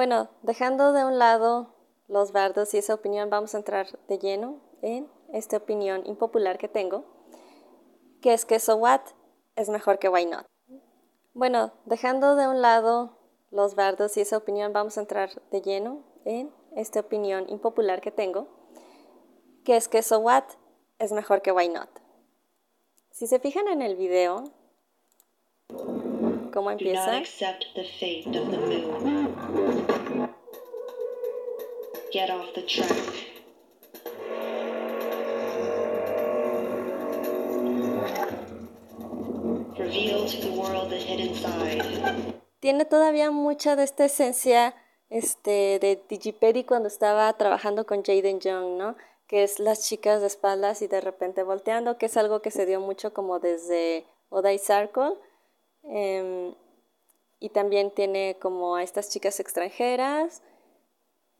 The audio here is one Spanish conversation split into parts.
Bueno, dejando de un lado los bardos y esa opinión, vamos a entrar de lleno en esta opinión impopular que tengo, que es que So What es mejor que Why Not. Bueno, dejando de un lado los bardos y esa opinión, vamos a entrar de lleno en esta opinión impopular que tengo, que es que So What es mejor que Why Not. Si se fijan en el video, ¿cómo empieza? Get off the track. Tiene todavía mucha de esta esencia este, de Digipedi cuando estaba trabajando con Jaden Young, ¿no? Que es las chicas de espaldas y de repente volteando, que es algo que se dio mucho como desde Odai Circle. Em, y también tiene como a estas chicas extranjeras.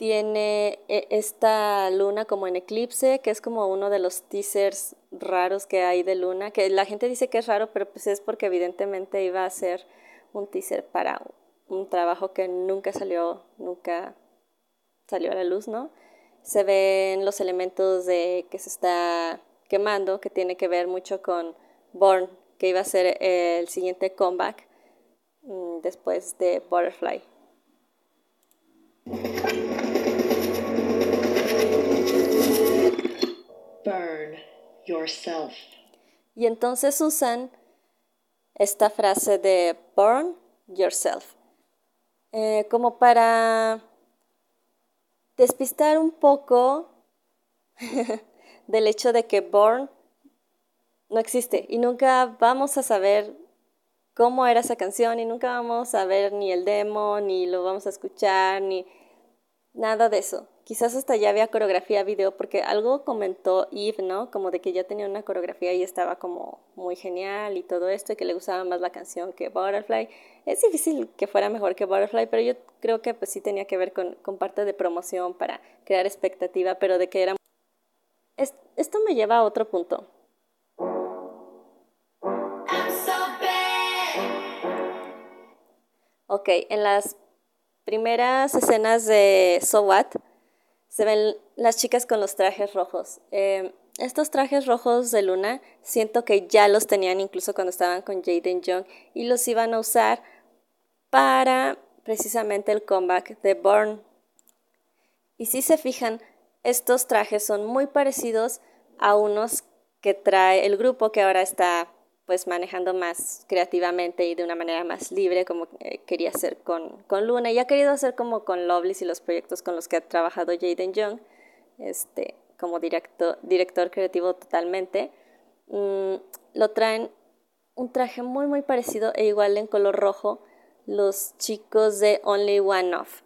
Tiene e, esta luna como en eclipse, que es como uno de los teasers raros que hay de luna, que la gente dice que es raro, pero pues es porque evidentemente iba a ser un teaser para un trabajo que nunca salió, nunca salió a la luz, ¿no? Se ven los elementos de que se está quemando, que tiene que ver mucho con Born, que iba a ser el siguiente comeback mm, después de Butterfly. Burn yourself. Y entonces usan esta frase de burn yourself eh, como para despistar un poco del hecho de que Born no existe y nunca vamos a saber cómo era esa canción y nunca vamos a ver ni el demo, ni lo vamos a escuchar, ni nada de eso. Quizás hasta ya había coreografía video, porque algo comentó Eve, ¿no? Como de que ya tenía una coreografía y estaba como muy genial y todo esto, y que le gustaba más la canción que Butterfly. Es difícil que fuera mejor que Butterfly, pero yo creo que pues sí tenía que ver con, con parte de promoción para crear expectativa, pero de que era... esto me lleva a otro punto. Ok, en las primeras escenas de So What, se ven las chicas con los trajes rojos. Em, estos trajes rojos de Luna siento que ya los tenían incluso cuando estaban con Jaden Young y los iban a usar para precisamente el comeback de Born. Y si se fijan, estos trajes son muy parecidos a unos que trae el grupo que ahora está pues manejando más creativamente y de una manera más libre como eh, quería hacer con, con, Luna. Y ha querido hacer como con Lovelace y los proyectos con los que ha trabajado Jaden Young este, como director, director creativo totalmente. Mm, lo traen un traje muy muy parecido e igual en color rojo los chicos de Only One Off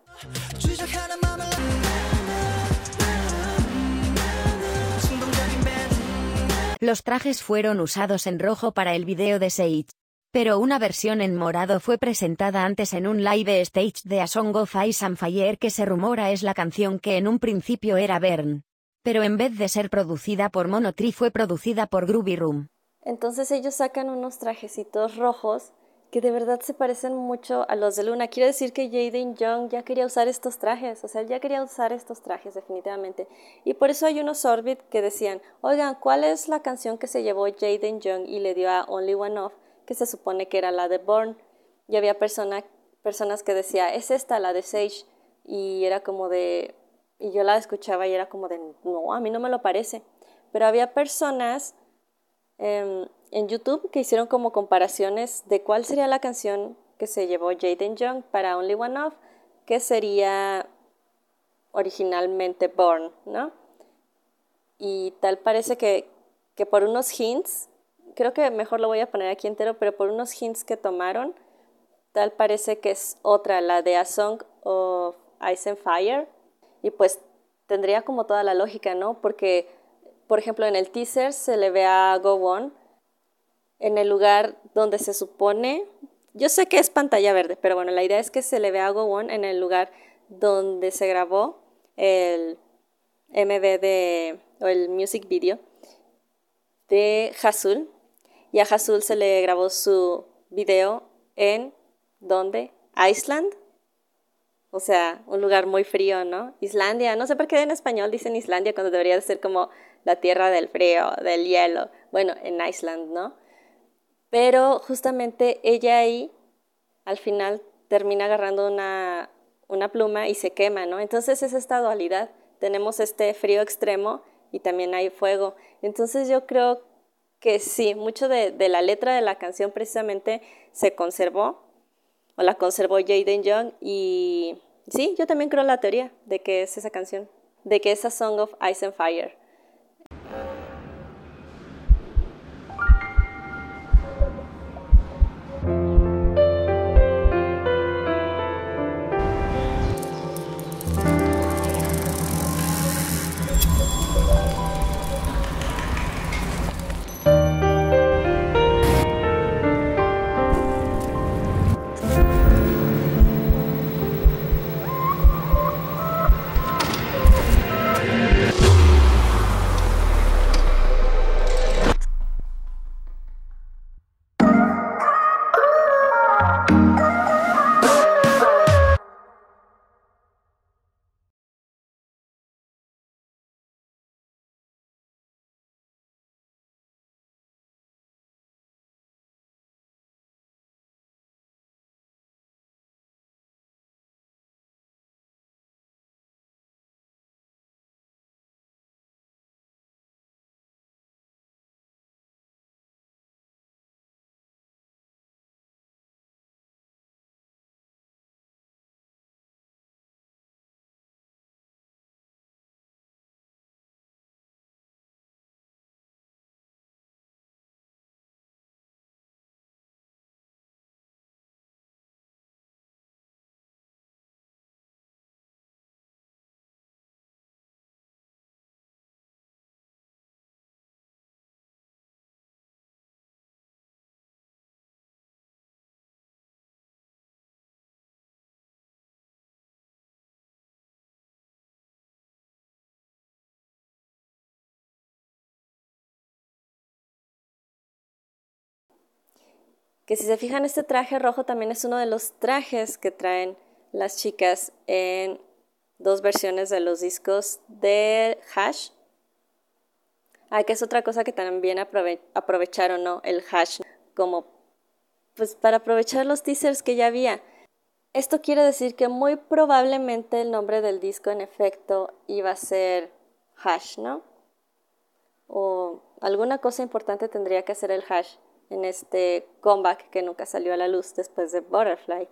Los trajes fueron usados en rojo para el video de Sage. Pero una versión en morado fue presentada antes en un live stage de A Song of Ice and Fire que se rumora es la canción que en un principio era Bern. Pero en vez de ser producida por Monotree fue producida por Groovy Room. Entonces ellos sacan unos trajecitos rojos que de verdad se parecen mucho a los de Luna. Quiero decir que Jaden Young ya quería usar estos trajes, o sea, ya quería usar estos trajes definitivamente. Y por eso hay unos Orbit que decían, oigan, ¿cuál es la canción que se llevó Jaden Young y le dio a Only One Off, que se supone que era la de Born? Y había personas que decían, es esta, la de Sage. Y era como de, y yo la escuchaba y era como de, no, a mí no me lo parece. Pero había personas... Em, en YouTube que hicieron como comparaciones de cuál sería la canción que se llevó Jaden Young para Only One Off, que sería originalmente Born, ¿no? Y tal parece que, que por unos hints, creo que mejor lo voy a poner aquí entero, pero por unos hints que tomaron, tal parece que es otra, la de A Song of Ice and Fire. Y pues tendría como toda la lógica, ¿no? Porque, por ejemplo, en el teaser se le ve a Go On en el lugar donde se supone, yo sé que es pantalla verde, pero bueno, la idea es que se le vea a Go en el lugar donde se grabó el MV de, o el music video de Hazul. Y a Hazul se le grabó su video en, ¿dónde? Iceland. O sea, un lugar muy frío, ¿no? Islandia, no sé por qué en español dicen Islandia cuando debería de ser como la tierra del frío, del hielo. Bueno, en Iceland, ¿no? Pero justamente ella ahí, al final, termina agarrando una, una pluma y se quema, ¿no? Entonces es esta dualidad. Tenemos este frío extremo y también hay fuego. Entonces yo creo que sí, mucho de, de la letra de la canción precisamente se conservó, o la conservó Jaden Young, y sí, yo también creo la teoría de que es esa canción, de que es Song of Ice and Fire. Que si se fijan este traje rojo también es uno de los trajes que traen las chicas en dos versiones de los discos de Hash. Ah, que es otra cosa que también aprovecharon, ¿no? El Hash como pues para aprovechar los teasers que ya había. Esto quiere decir que muy probablemente el nombre del disco en efecto iba a ser Hash, ¿no? O alguna cosa importante tendría que hacer el Hash en este comeback que nunca salió a la luz después de Butterfly.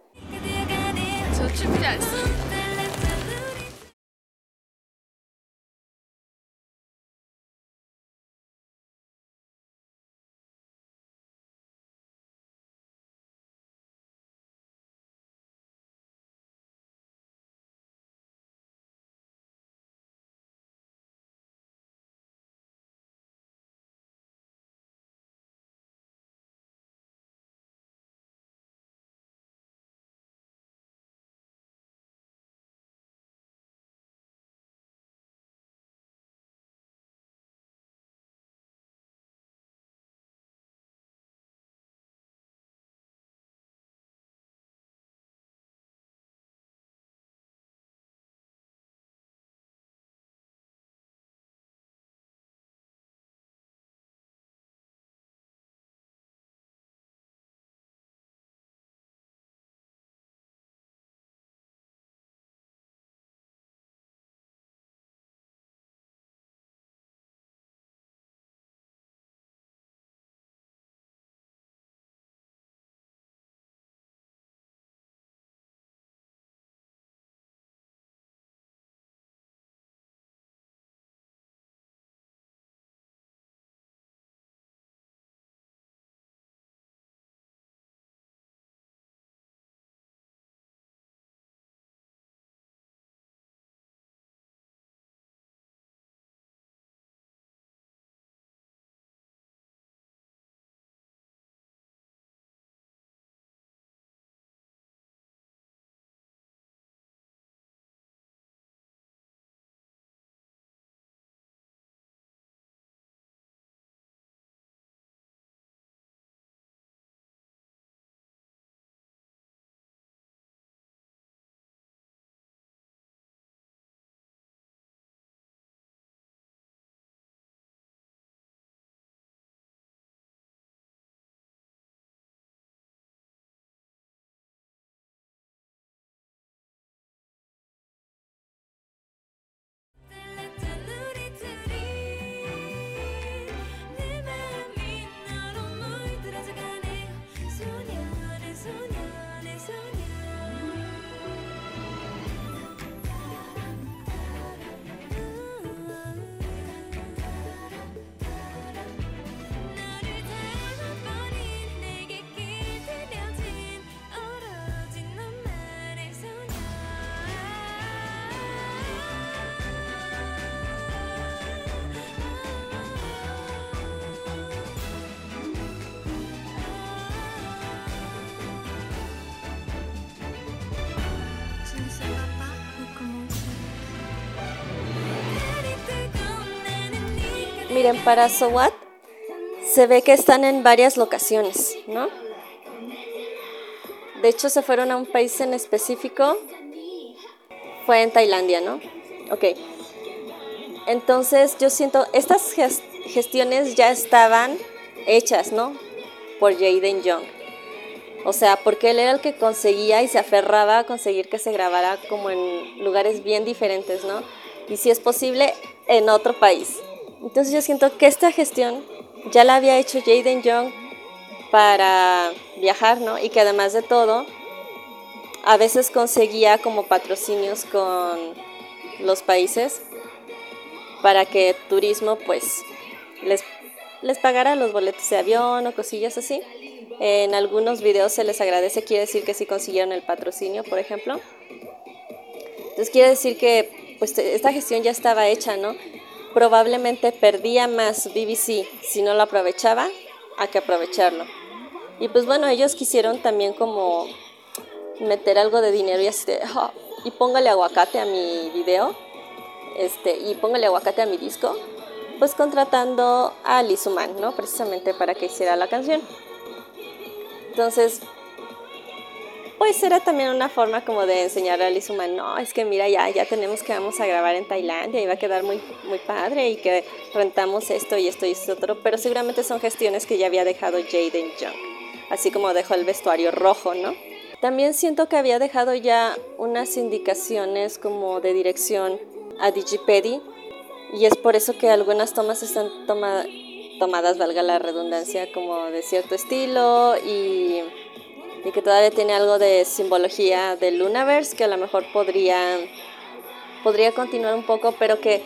Miren, para SOWAT se ve que están en varias locaciones, ¿no? De hecho, se fueron a un país en específico. Fue en Tailandia, ¿no? Ok. Entonces, yo siento, estas gestiones ya estaban hechas, ¿no? Por Jaden Young. O sea, porque él era el que conseguía y se aferraba a conseguir que se grabara como en lugares bien diferentes, ¿no? Y si es posible, en otro país. Entonces yo siento que esta gestión ya la había hecho Jaden Young para viajar, ¿no? Y que además de todo, a veces conseguía como patrocinios con los países para que turismo pues les, les pagara los boletos de avión o cosillas así. En algunos videos se les agradece, quiere decir que sí consiguieron el patrocinio, por ejemplo. Entonces quiere decir que pues esta gestión ya estaba hecha, ¿no? Probablemente perdía más BBC si no lo aprovechaba a que aprovecharlo. Y pues bueno, ellos quisieron también como meter algo de dinero y así de, ah, y póngale aguacate a mi video, este, y póngale aguacate a mi disco, pues contratando a Lizuman, ¿no? Precisamente para que hiciera la canción. Entonces, pues era también una forma como de enseñarle a Lizuman, no, es que mira, ya, ya tenemos que vamos a grabar en Tailandia y va a quedar muy, muy padre y que rentamos esto y esto y esto otro, pero seguramente son gestiones que ya había dejado Jaden Young, así como dejó el vestuario rojo, ¿no? También siento que había dejado ya unas indicaciones como de dirección a Digipedi y es por eso que algunas tomas están tomadas, valga la redundancia, como de cierto estilo y y que todavía tiene algo de simbología del Lunaverse que a lo mejor podría, podría continuar un poco, pero que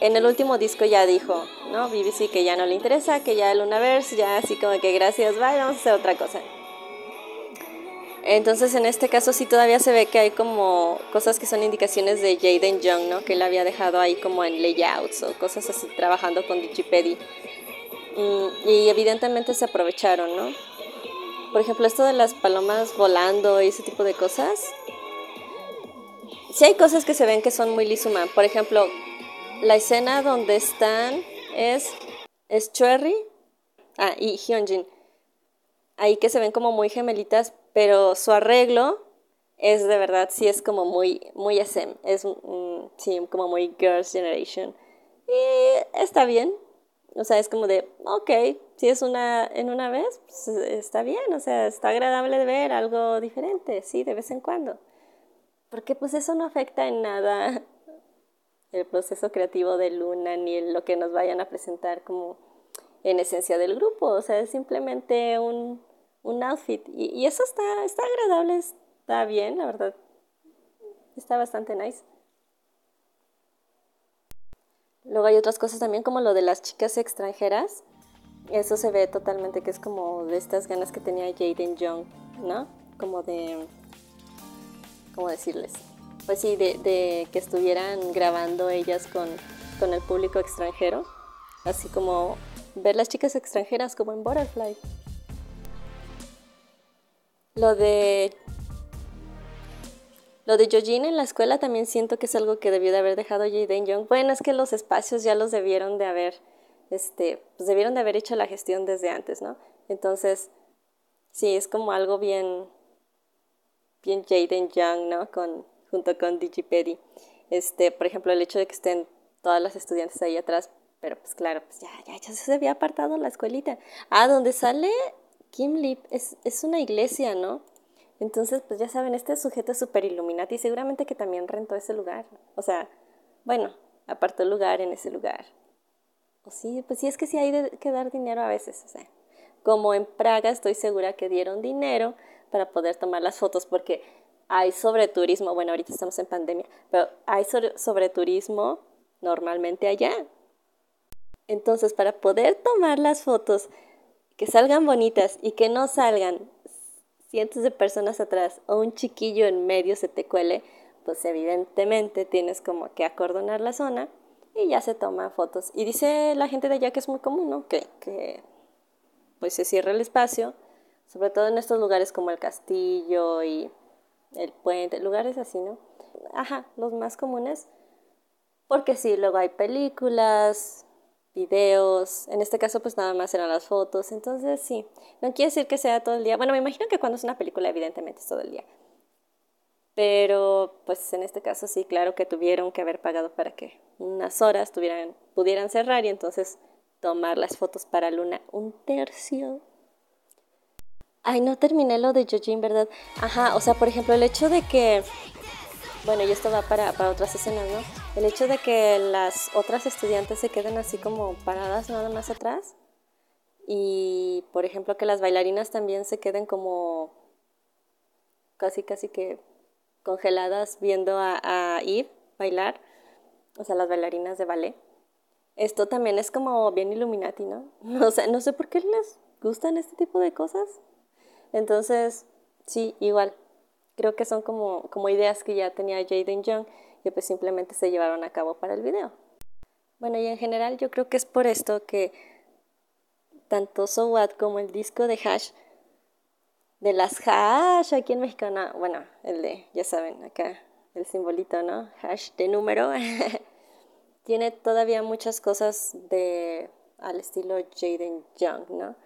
en el último disco ya dijo, ¿no? BBC que ya no le interesa, que ya el Lunaverse, ya así como que gracias, bye, vamos a hacer otra cosa. Entonces en este caso sí todavía se ve que hay como cosas que son indicaciones de Jaden Young, ¿no? Que él había dejado ahí como en layouts o cosas así trabajando con Digipedi. Mm, y evidentemente se aprovecharon, ¿no? Por ejemplo, esto de las palomas volando y ese tipo de cosas. Sí hay cosas que se ven que son muy Lizuma. Por ejemplo, la escena donde están es, es Cherry ah, y Hyunjin. Ahí que se ven como muy gemelitas, pero su arreglo es de verdad, sí es como muy, muy SM. Es sí, como muy Girls' Generation. Y está bien. O sea, es como de, ok, si es una en una vez, pues está bien, o sea, está agradable de ver algo diferente, sí, de vez en cuando. Porque pues eso no afecta en nada el proceso creativo de Luna ni lo que nos vayan a presentar como en esencia del grupo, o sea, es simplemente un, un outfit. Y, y, eso está, está agradable, está bien, la verdad. Está bastante nice. Luego hay otras cosas también como lo de las chicas extranjeras. Eso se ve totalmente que es como de estas ganas que tenía Jaden Young, ¿no? Como de... ¿Cómo decirles? Pues sí, de, que estuvieran grabando ellas con, con el público extranjero. Así como ver las chicas extranjeras como en Butterfly. Lo de lo de Yojin en la escuela también siento que es algo que debió de haber dejado Jaden Young. Bueno, es que los espacios ya los debieron de haber, este, pues debieron de haber hecho la gestión desde antes, ¿no? Entonces, sí, es como algo bien, bien Jaden Young, ¿no? Con, junto con Digipedi. Este, por ejemplo, el hecho de que estén todas las estudiantes ahí atrás, pero pues claro, pues ya, ya, ya se había apartado la escuelita. Ah, donde sale Kim Lip es, es una iglesia, ¿no? Entonces, pues ya saben, este sujeto es súper Illuminati y seguramente que también rentó ese lugar. O sea, bueno, apartó lugar en ese lugar. O sí, pues sí es que sí hay que dar dinero a veces. O sea, como en Praga estoy segura que dieron dinero para poder tomar las fotos porque hay sobreturismo. Bueno, ahorita estamos en pandemia, pero hay sobreturismo normalmente allá. Entonces, para poder tomar las fotos que salgan bonitas y que no salgan cientos de personas atrás o un chiquillo en medio se te cuele, pues evidentemente tienes como que acordonar la zona y ya se toma fotos. Y dice la gente de allá que es muy común, ¿no? Que, que pues se cierra el espacio, sobre todo en estos lugares como el castillo y el puente, lugares así, ¿no? Ajá, los más comunes. Porque sí, luego hay películas, videos, en este caso pues nada más eran las fotos, entonces sí, no quiere decir que sea todo el día, bueno, me imagino que cuando es una película evidentemente es todo el día, pero pues en este caso sí, claro que tuvieron que haber pagado para que unas horas tuvieran, pudieran cerrar y entonces tomar las fotos para Luna un tercio. Ay, no terminé lo de Yojin, ¿verdad? Ajá, o sea, por ejemplo, el hecho de que bueno, y esto va para, para otras escenas, ¿no? El hecho de que las otras estudiantes se queden así como paradas nada más atrás y, por ejemplo, que las bailarinas también se queden como casi, casi que congeladas viendo a, a bailar, o sea, las bailarinas de ballet. Esto también es como bien Illuminati, ¿no? O sea, no sé por qué les gustan este tipo de cosas. Entonces, sí, igual, creo que son como, como ideas que ya tenía Jaden Young y pues simplemente se llevaron a cabo para el video. Bueno, y en general yo creo que es por esto que tanto So What como el disco de Hash, de las Hash aquí en México, bueno, el de, ya saben, acá el simbolito, ¿no? Hash de número, tiene todavía muchas cosas de al estilo Jaden Young, ¿no?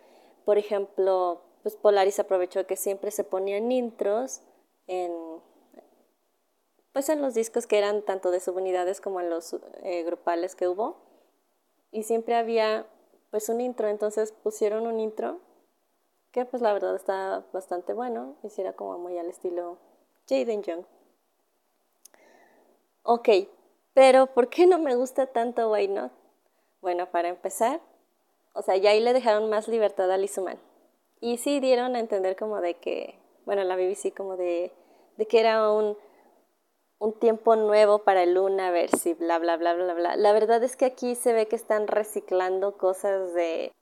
Por ejemplo, pues Polaris aprovechó que siempre se ponían intros en, pues en los discos que eran tanto de subunidades como en los eh, grupales que hubo. Y siempre había pues un intro, entonces pusieron un intro que pues la verdad está bastante bueno, hiciera como muy al estilo Jaden Young. Ok, pero ¿por qué no me gusta tanto Why Not? Bueno, para empezar, o sea, ya ahí le dejaron más libertad a Lizuman. Y sí dieron a entender como de que bueno, la BBC como de, de que era un, un tiempo nuevo para el Lunaverse bla, bla, bla, bla, bla. La verdad es que aquí se ve que están reciclando cosas de...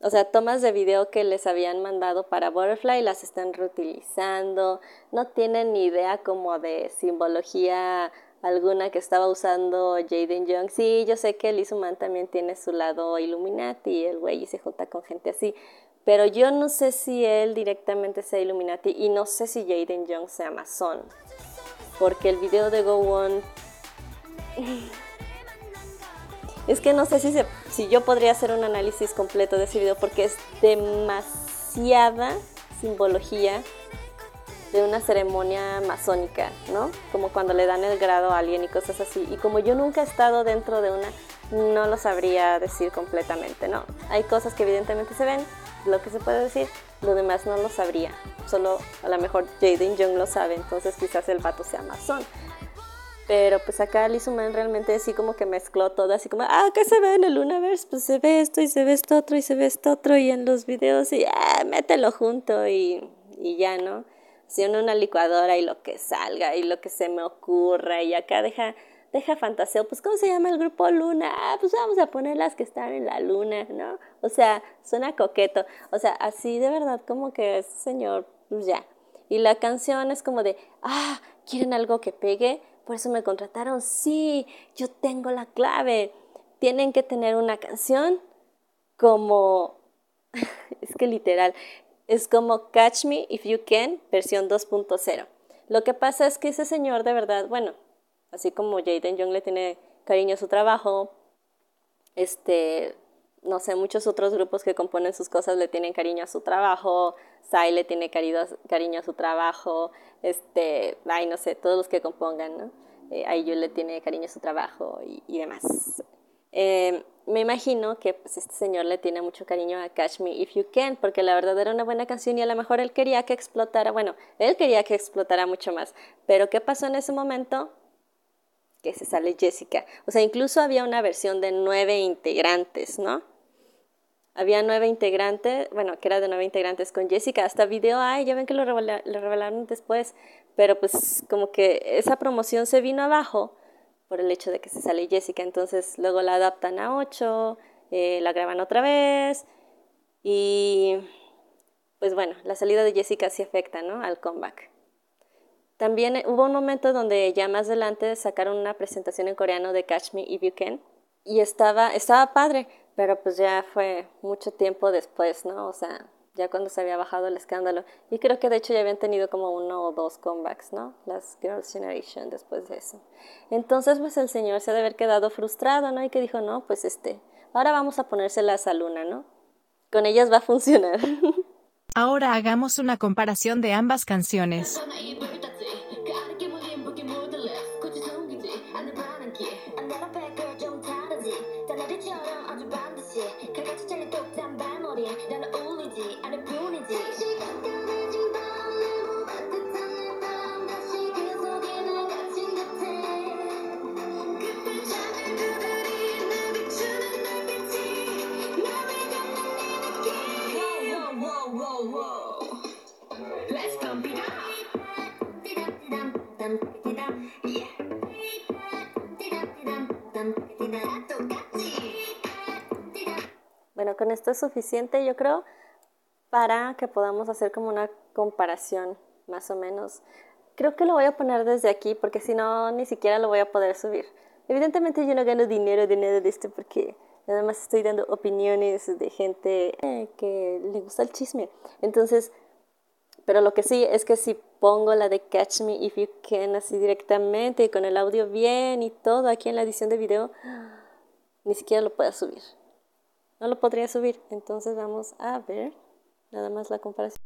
O sea, tomas de video que les habían mandado para Butterfly las están reutilizando. No tienen ni idea como de simbología alguna que estaba usando Jaden Young. Sí, yo sé que Liz Human también tiene su lado Illuminati, el güey y se junta con gente así. Pero yo no sé si él directamente sea Illuminati y no sé si Jaden Young sea masón. Porque el video de Go On... es que no sé si, si yo podría hacer un análisis completo de ese video porque es demasiada simbología de una ceremonia masónica, ¿no? Como cuando le dan el grado a alguien y cosas así. Y como yo nunca he estado dentro de una, no lo sabría decir completamente, ¿no? Hay cosas que evidentemente se ven, lo que se puede decir, lo demás no lo sabría. Solo a lo mejor Jaden Young lo sabe, entonces quizás el vato sea masón. Pero pues acá Lizuman realmente así como que mezcló todo, así como, ah, ¿qué se ve en el Universe? Pues se ve esto y se ve esto otro y se ve esto otro y en los videos y ah, mételo junto y, y ya, ¿no? Así en una licuadora y lo que salga y lo que se me ocurra y acá deja deja fantaseo, pues ¿cómo se llama el grupo Luna? Ah, pues vamos a poner las que están en la luna, ¿no? O sea, suena coqueto, o sea, así de verdad como que ese señor, pues ya. Y la canción es como de, ah, ¿quieren algo que pegue? Por eso me contrataron, sí, yo tengo la clave. Tienen que tener una canción como, es que literal, es como Catch Me If You Can, versión 2.0. Lo que pasa es que ese señor de verdad, bueno, Así como Jaden Young le tiene cariño a su trabajo, este, no sé, muchos otros grupos que componen sus cosas le tienen cariño a su trabajo, Sai le tiene cariño, a su trabajo, este, ay, no sé, todos los que compongan, ¿no? Eh, Ayu le tiene cariño a su trabajo y, demás. Eh, me imagino que pues, este señor le tiene mucho cariño a Catch Me If You Can, porque la verdad era una buena canción y a lo mejor él quería que explotara, bueno, él quería que explotara mucho más, pero ¿qué pasó en ese momento? Que se sale Jessica. O sea, incluso había una versión de nueve integrantes, ¿no? Había nueve integrantes, bueno, que era de nueve integrantes con Jessica. Hasta video ay, ya ven que lo, revelaron después, pero pues como que esa promoción se vino abajo por el hecho de que se sale Jessica. Entonces luego la adaptan a ocho, eh, la graban otra vez y pues bueno, la salida de Jessica sí afecta, ¿no? Al comeback. También eh, hubo un momento donde ya más adelante sacaron una presentación en coreano de Catch Me If You Can y estaba, estaba padre, pero pues ya fue mucho tiempo después, ¿no? O sea, ya cuando se había bajado el escándalo. Y creo que de hecho ya habían tenido como uno o dos comebacks, ¿no? Las Girls' Generation después de eso. Entonces, pues el señor se ha de haber quedado frustrado, ¿no? Y que dijo, no, pues este, ahora vamos a ponérselas a Luna, ¿no? Con ellas va a funcionar. Ahora hagamos una comparación de ambas canciones. Es suficiente, yo creo, para que podamos hacer como una comparación, más o menos. Creo que lo voy a poner desde aquí, porque si no, ni siquiera lo voy a poder subir. Evidentemente yo no gano dinero de nada de esto, porque nada más estoy dando opiniones de gente eh, que le gusta el chisme. Entonces, pero lo que sí es que si pongo la de Catch Me If You Can así directamente con el audio bien y todo aquí en la edición de video, ni siquiera lo puedo subir. No lo podría subir. Entonces vamos a ver nada más la comparación.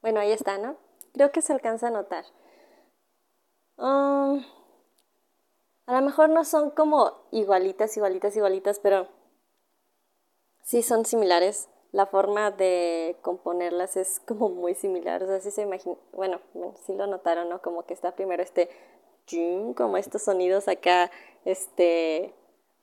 Bueno, ahí está, ¿no? Creo que se alcanza a notar. Um, a lo mejor no son como igualitas, igualitas, igualitas, pero sí son similares. La forma de componerlas es como muy similar. O sea, sí se imagina, bueno, sí lo notaron, ¿no? Como que está primero este, como estos sonidos acá, este,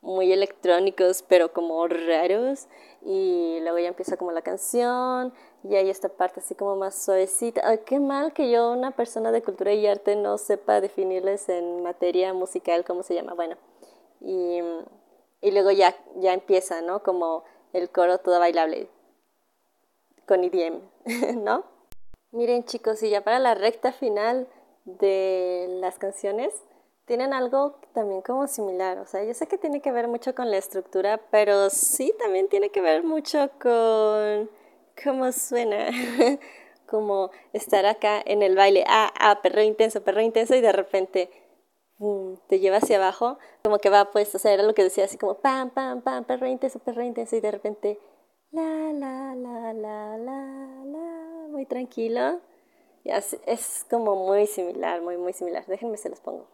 muy electrónicos, pero como raros. Y luego ya empieza como la canción, y hay esta parte así como más suavecita. Ay, qué mal que yo, una persona de cultura y arte, no sepa definirles en materia musical cómo se llama. Bueno, y, y luego ya, ya empieza, ¿no? Como el coro todo bailable con IDM, ¿no? Miren chicos, y ya para la recta final de las canciones, tienen algo también como similar. O sea, yo sé que tiene que ver mucho con la estructura, pero sí también tiene que ver mucho con cómo suena. como estar acá en el baile, ah, ah, perro intenso, perro intenso, y de repente te lleva hacia abajo, como que va pues, o sea, era lo que decía así como pam, pam, pam, perro intenso, perro intenso, y de repente la, la, la, la, la, la. Muy tranquilo. Y así, es como muy similar, muy, muy similar. Déjenme se los pongo.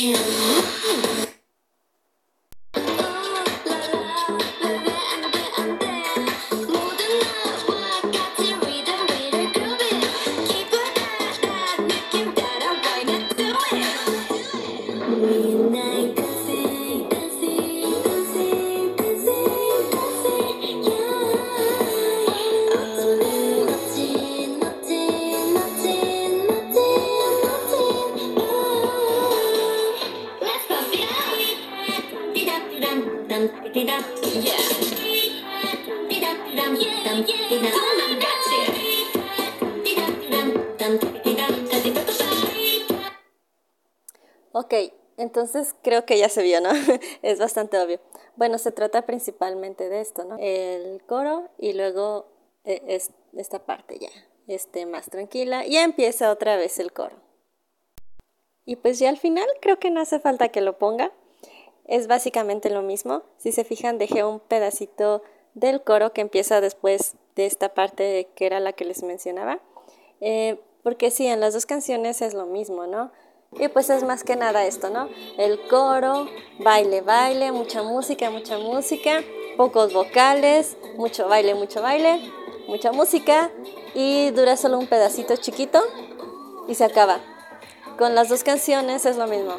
If Ok, entonces creo que ya se vio, ¿no? es bastante obvio. Bueno, se trata principalmente de esto, ¿no? El coro y luego eh, es esta parte ya, este más tranquila. Y empieza otra vez el coro. Y pues ya al final creo que no hace falta que lo ponga. Es básicamente lo mismo. Si se fijan, dejé un pedacito del coro que empieza después de esta parte que era la que les mencionaba. Eh, porque sí, en las dos canciones es lo mismo, ¿no? Y pues es más que nada esto, ¿no? El coro, baile, baile, mucha música, mucha música, pocos vocales, mucho baile, mucho baile, mucha música y dura solo un pedacito chiquito y se acaba. Con las dos canciones es lo mismo,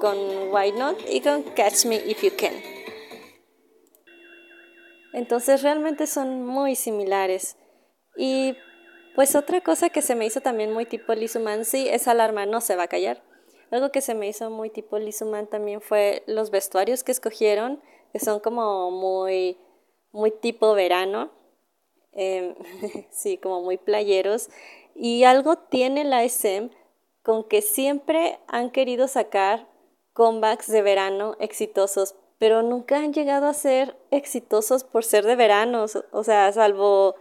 con Why Not y con Catch Me If You Can. Entonces realmente son muy similares. Y pues otra cosa que se me hizo también muy tipo Lizuman, sí, esa alarma no se va a callar. Algo que se me hizo muy tipo Lizuman también fue los vestuarios que escogieron, que son como muy, muy tipo verano, em, sí, como muy playeros. Y algo tiene la SM con que siempre han querido sacar comebacks de verano exitosos, pero nunca han llegado a ser exitosos por ser de verano, o sea, salvo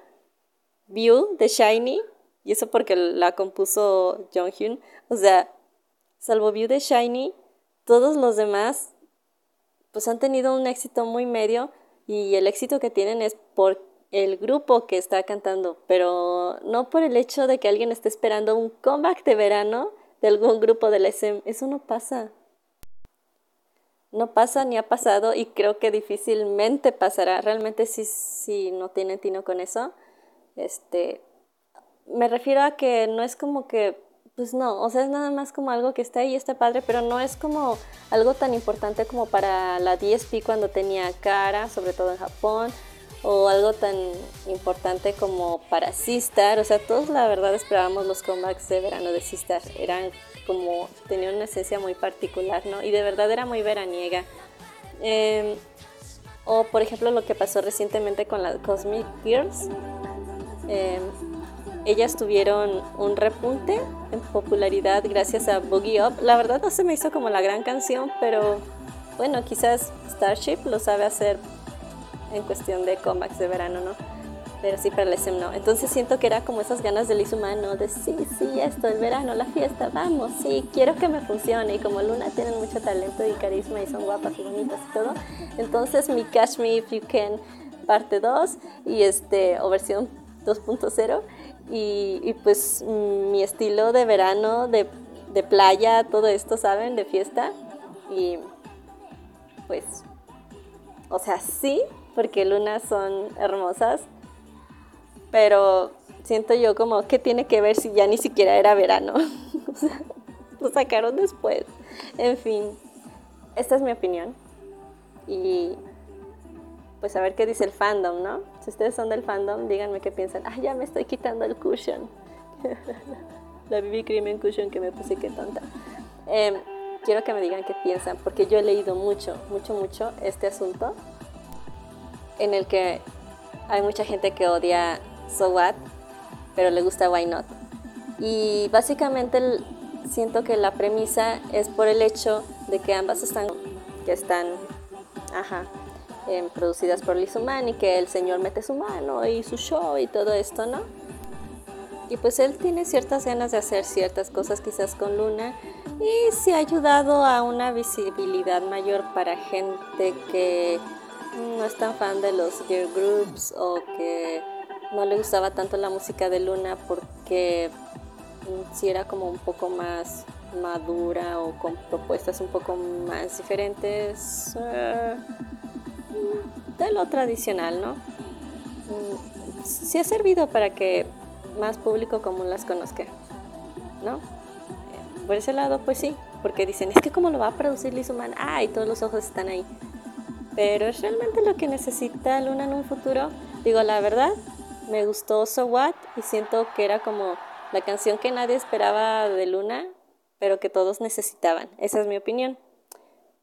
View de Shiny, y eso porque la compuso Jonghyun, o sea, salvo View de Shiny, todos los demás pues han tenido un éxito muy medio y el éxito que tienen es por el grupo que está cantando, pero no por el hecho de que alguien esté esperando un comeback de verano de algún grupo del SM. Eso no pasa. No pasa ni ha pasado y creo que difícilmente pasará. Realmente sí, sí no tiene tino con eso. Este, me refiero a que no es como que, pues no, o sea, es nada más como algo que está ahí, está padre, pero no es como algo tan importante como para la DSP cuando tenía cara, sobre todo en Japón, o algo tan importante como para Sistar, o sea, todos la verdad esperábamos los comebacks de verano de Sistar, eran como, tenían una esencia muy particular, ¿no? Y de verdad era muy veraniega. Em, o por ejemplo lo que pasó recientemente con las Cosmic Girls, Em, ellas tuvieron un repunte en popularidad gracias a Boogie Up. La verdad no se me hizo como la gran canción, pero bueno, quizás Starship lo sabe hacer en cuestión de comebacks de verano, ¿no? Pero sí para el SM no. Entonces siento que era como esas ganas de Liz Humano de sí, sí, esto, el verano, la fiesta, vamos, sí, quiero que me funcione. Y como Luna tienen mucho talento y carisma y son guapas y bonitas y todo, entonces mi Catch Me If You Can parte 2 y este, o versión 2.0 y, pues mm, mi estilo de verano, de, de playa, todo esto, ¿saben? De fiesta y pues, o sea, sí, porque lunas son hermosas, pero siento yo como, ¿qué tiene que ver si ya ni siquiera era verano? lo sacaron después. En fin, esta es mi opinión. Y pues a ver qué dice el fandom, ¿no? Si ustedes son del fandom, díganme qué piensan. Ah, ya me estoy quitando el cushion. la BB Cream cushion que me puse, qué tonta. Em, quiero que me digan qué piensan, porque yo he leído mucho, mucho, mucho este asunto en el que hay mucha gente que odia So What, pero le gusta Why Not. Y básicamente siento que la premisa es por el hecho de que ambas están, que están, ajá, producidas por Lizuman y que el señor mete su mano y su show y todo esto, ¿no? Y pues él tiene ciertas ganas de hacer ciertas cosas quizás con Luna y se ha ayudado a una visibilidad mayor para gente que no es tan fan de los girl groups o que no le gustaba tanto la música de Luna porque si era como un poco más madura o con propuestas un poco más diferentes eh, de lo tradicional, ¿no? Mm, sí ha servido para que más público común las conozca, ¿no? Por ese lado, pues sí, porque dicen, es que cómo lo va a producir Liz Human, ah, y todos los ojos están ahí. Pero es realmente lo que necesita Luna en un futuro. Digo, la verdad, me gustó So What y siento que era como la canción que nadie esperaba de Luna, pero que todos necesitaban. Esa es mi opinión.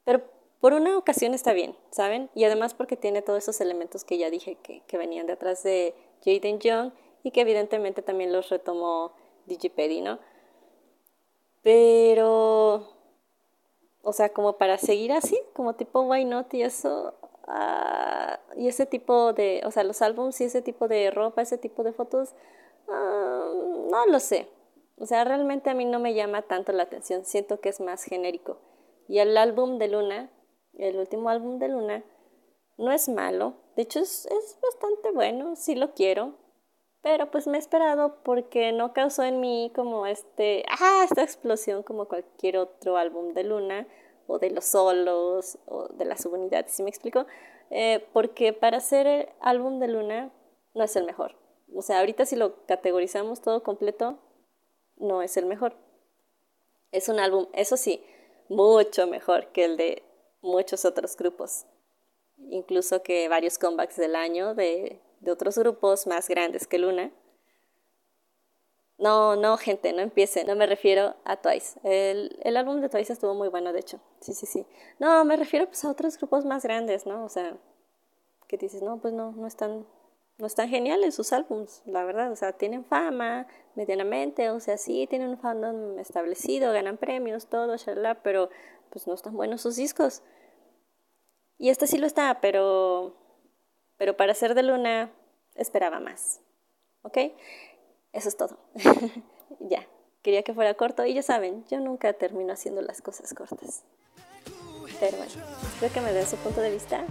Pero por una ocasión está bien, ¿saben? Y además porque tiene todos esos elementos que ya dije que, que venían detrás de Jaden Young y que evidentemente también los retomó Digipedi, ¿no? Pero, o sea, como para seguir así, como tipo Why Not y eso, uh, y ese tipo de, o sea, los álbums y ese tipo de ropa, ese tipo de fotos, uh, no lo sé. O sea, realmente a mí no me llama tanto la atención, siento que es más genérico. Y el álbum de Luna, el último álbum de Luna, no es malo, de hecho es, es bastante bueno, sí lo quiero, pero pues me he esperado porque no causó en mí como este, ah, esta explosión como cualquier otro álbum de Luna o de los solos o de la subunidad, ¿sí me explico? Eh, porque para ser el álbum de Luna no es el mejor. O sea, ahorita si lo categorizamos todo completo, no es el mejor. Es un álbum, eso sí, mucho mejor que el de muchos otros grupos. Incluso que varios comebacks del año de de otros grupos más grandes que Luna. No, no, gente, no empiecen. No me refiero a Twice. El, el, álbum de Twice estuvo muy bueno, de hecho. Sí, sí, sí. No, me refiero pues a otros grupos más grandes, ¿no? O sea, que dices, no, pues no, no están, no están geniales sus álbums, la verdad. O sea, tienen fama medianamente, o sea, sí, tienen un fandom establecido, ganan premios, todo, shalala, pero pues no están buenos sus discos. Y este sí lo está, pero pero para ser de luna esperaba más. ¿Ok? Eso es todo. ya, quería que fuera corto y ya saben, yo nunca termino haciendo las cosas cortas. Pero bueno, espero que me den su punto de vista.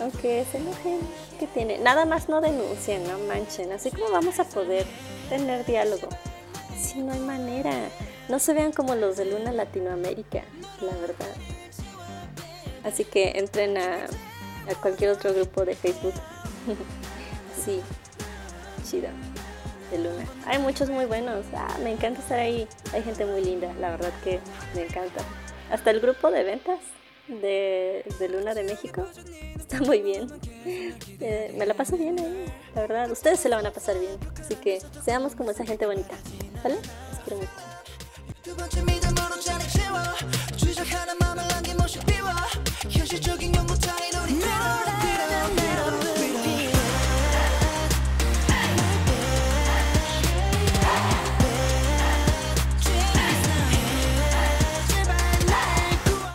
Aunque se enojen, ¿qué tiene? Nada más no denuncien, no manchen. Así como vamos a poder tener diálogo. Si no hay manera. No se vean como los de Luna Latinoamérica, la verdad. Así que entren a a cualquier otro grupo de Facebook. sí, chido, de Luna. Hay muchos muy buenos. Ah, me encanta estar ahí. Hay gente muy linda, la verdad que me encanta. Hasta el grupo de ventas de, de, Luna de México. Está muy bien. Eh, me la paso bien ahí, la verdad. Ustedes se la van a pasar bien. Así que seamos como esa gente bonita. ¿Vale?